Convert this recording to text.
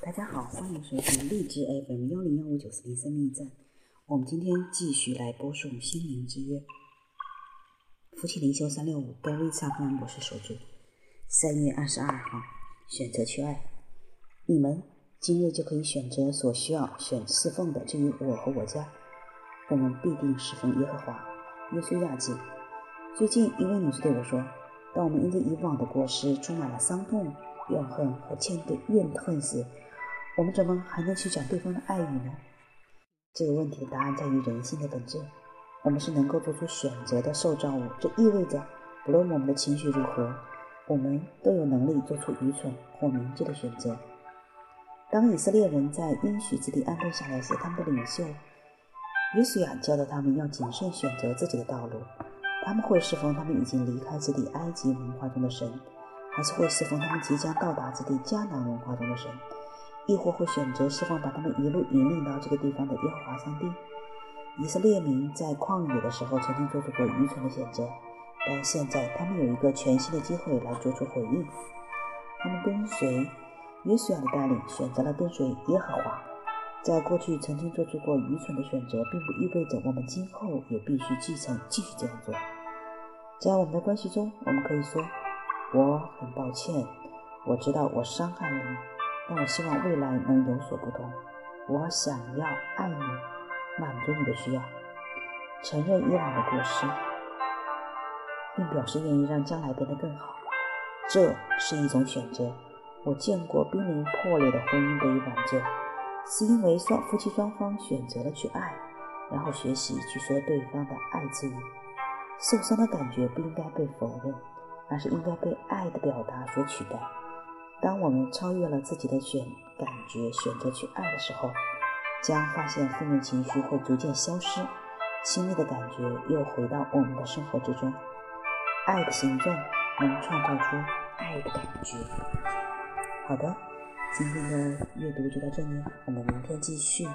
大家好，欢迎收听荔枝 FM 幺零幺五九四零生命驿站。我们今天继续来播送《心灵之约》，夫妻灵修三六五，高维萨夫兰博士所著。三月二十二号，选择去爱。你们今日就可以选择所需要选侍奉的。至于我和我家，我们必定侍奉耶和华。耶稣亚记。最近一位女士对我说：“当我们因着以往的过失充满了伤痛。”怨恨和欠对怨恨时，我们怎么还能去讲对方的爱语呢？这个问题的答案在于人性的本质。我们是能够做出选择的受造物，这意味着，不论我们的情绪如何，我们都有能力做出愚蠢或明智的选择。当以色列人在应许之地安顿下来时，他们的领袖约书亚教导他们要谨慎选择自己的道路。他们会侍奉他们已经离开之地埃及文化中的神。还是会侍奉他们即将到达之地迦南文化中的神，亦或会选择释放把他们一路引领到这个地方的耶和华上帝。以色列民在旷野的时候曾经做出过愚蠢的选择，但现在他们有一个全新的机会来做出回应。他们跟随约书亚的带领，选择了跟随耶和华。在过去曾经做出过愚蠢的选择，并不意味着我们今后也必须继承继续这样做。在我们的关系中，我们可以说。我很抱歉，我知道我伤害了你，但我希望未来能有所不同。我想要爱你，满足你的需要，承认以往的过失，并表示愿意让将来变得更好。这是一种选择。我见过濒临破裂的婚姻得以挽救，是因为双夫妻双方选择了去爱，然后学习去说对方的爱之语。受伤的感觉不应该被否认。而是应该被爱的表达所取代。当我们超越了自己的选感觉，选择去爱的时候，将发现负面情绪会逐渐消失，亲密的感觉又回到我们的生活之中。爱的形状能创造出爱的感觉。好的，今天的阅读就到这里，我们明天继续。